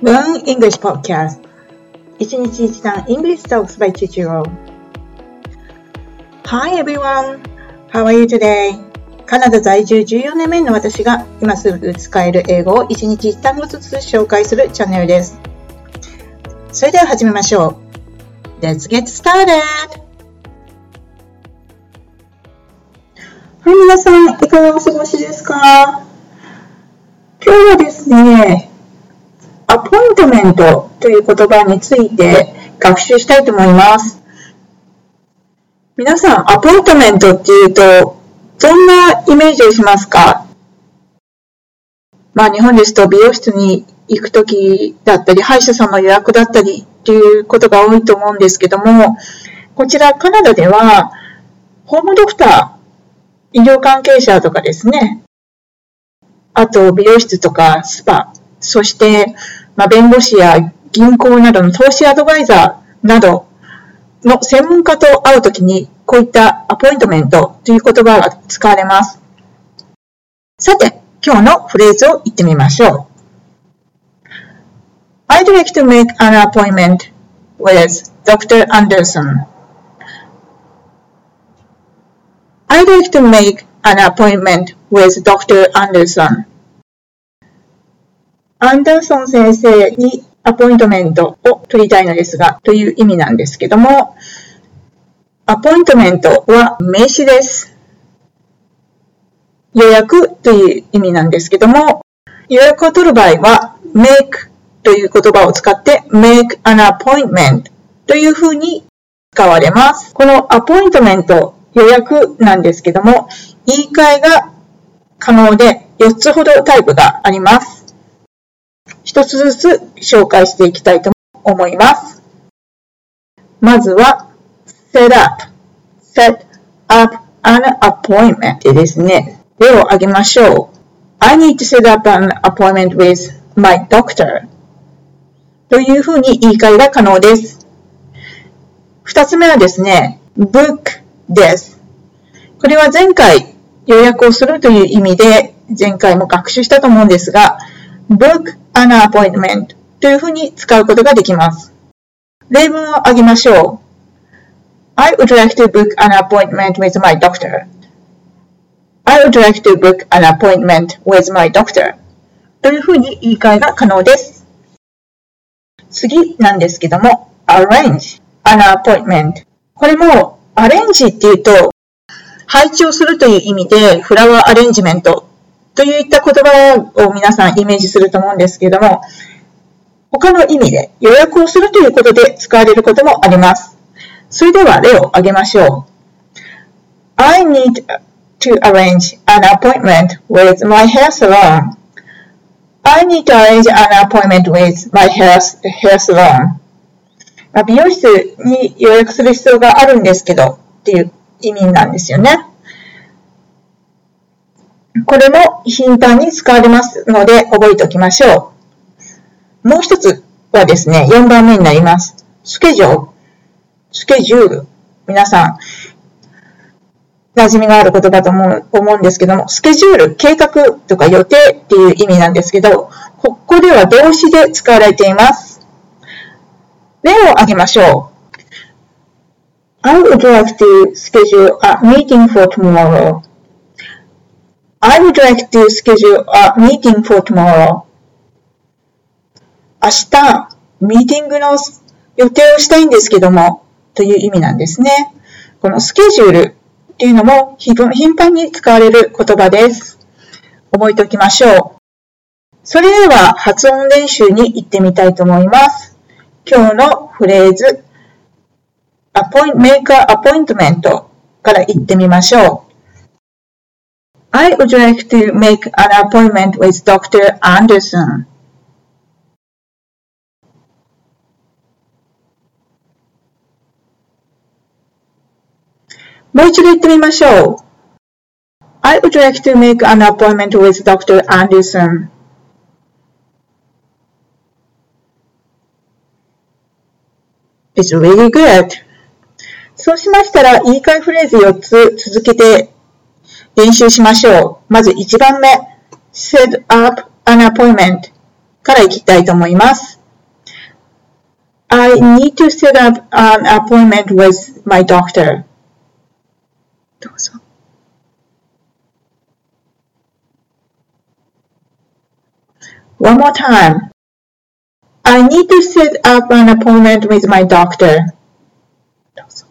Learn English Podcast 一日一単 English Talks by Chichiro Hi everyone! How are you today? カナダ在住14年目の私が今すぐ使える英語を一日一単語ずつ紹介するチャンネルです。それでは始めましょう。Let's get started! はい、皆さん、いかがお過ごしですか今日はですね、アポイントメントという言葉について学習したいと思います。皆さん、アポイントメントっていうと、どんなイメージをしますか？まあ、日本ですと美容室に行くときだったり、歯医者さんの予約だったりっていうことが多いと思うんですけども、こちらカナダでは、ホームドクター、医療関係者とかですね、あと美容室とかスパ、そして、まあ、弁護士や銀行などの投資アドバイザーなどの専門家と会うときに、こういったアポイントメントという言葉が使われます。さて、今日のフレーズを言ってみましょう。I'd like to make an appointment with Dr. Anderson. I'd like to make an appointment with Dr. Anderson. アンダーソン先生にアポイントメントを取りたいのですが、という意味なんですけども、アポイントメントは名詞です。予約という意味なんですけども、予約を取る場合は make という言葉を使って make an appointment というふうに使われます。このアポイントメント予約なんですけども、言い換えが可能で4つほどタイプがあります。一つずつ紹介していきたいと思います。まずは、set up, set up an appointment ですね、例を挙げましょう。I need to set up an appointment with my doctor というふうに言い換えが可能です。二つ目はですね、book です。これは前回予約をするという意味で前回も学習したと思うんですが、book an appointment というふうに使うことができます。例文を挙げましょう。I would like to book an appointment with my doctor. I would like to book an appointment with my doctor. というふうに言い換えが可能です。次なんですけども、arrange an appointment。これも、アレンジっていうと、配置をするという意味で、フラワーアレンジメントといった言葉を皆さんイメージすると思うんですけれども、他の意味で予約をするということで使われることもあります。それでは例を挙げましょう。I need to arrange an appointment with my hair salon. I need to arrange an appointment with my hair, hair salon. 美容室に予約する必要があるんですけどっていう意味なんですよね。これも頻繁に使われますので覚えておきましょう。もう一つはですね、4番目になります。スケジュール。スケジュール。皆さん、馴染みがある言葉と思うんですけども、スケジュール、計画とか予定っていう意味なんですけど、ここでは動詞で使われています。例を挙げましょう。I would like to schedule a meeting for tomorrow. I would like to schedule a meeting for tomorrow. 明日、ミーティングの予定をしたいんですけども、という意味なんですね。このスケジュールっていうのも頻繁に使われる言葉です。覚えておきましょう。それでは発音練習に行ってみたいと思います。今日のフレーズ、make a appointment から言ってみましょう。I would like to make an appointment with Dr. Anderson. もう一度言ってみましょう。I would like to make an appointment with Dr. Anderson. It's really good. そうしましたら、言い換えフレーズ4つ続けて練習しましょう。まず1番目。set up an appointment からいきたいと思います。I need to set up an appointment with my doctor. どうぞ。One more time. I need to set up an appointment with my doctor. どうぞ。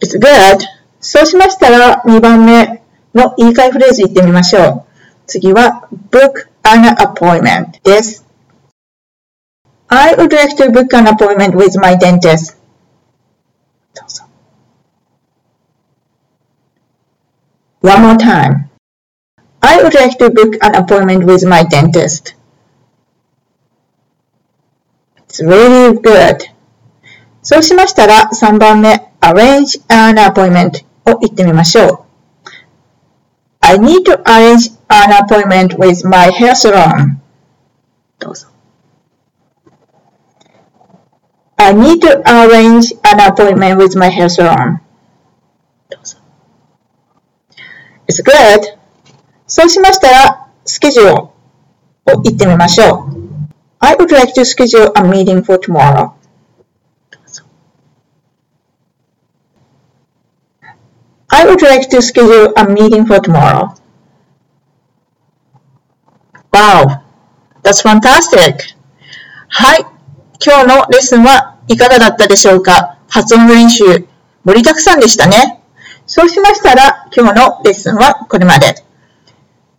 It's good. そうしましたら2番目の言い換えフレーズ言ってみましょう。次は book an appointment です。I would like to book an appointment with my dentist. どうぞ。One more time. I would like to book an appointment with my dentist. It's really good. そうしましたら3番目 arrange an appointment を言ってみましょう。I need to arrange an appointment with my hair salon. どうぞ。I need to arrange an appointment with my hair salon. どうぞ。It's good. そうしましたら、スケジュールを言ってみましょう。I would like to schedule a meeting for tomorrow. I would like to schedule a meeting for tomorrow. Wow, that's fantastic! はい、今日のレッスンはいかがだったでしょうか発音練習、盛りだくさんでしたね。そうしましたら、今日のレッスンはこれまで。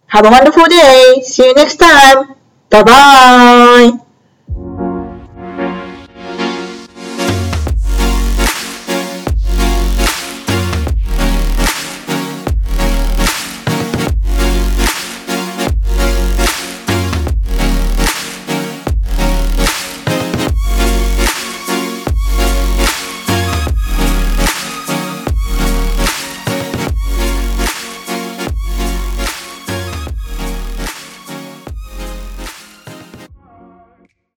Have a wonderful day! See you next time! Bye bye!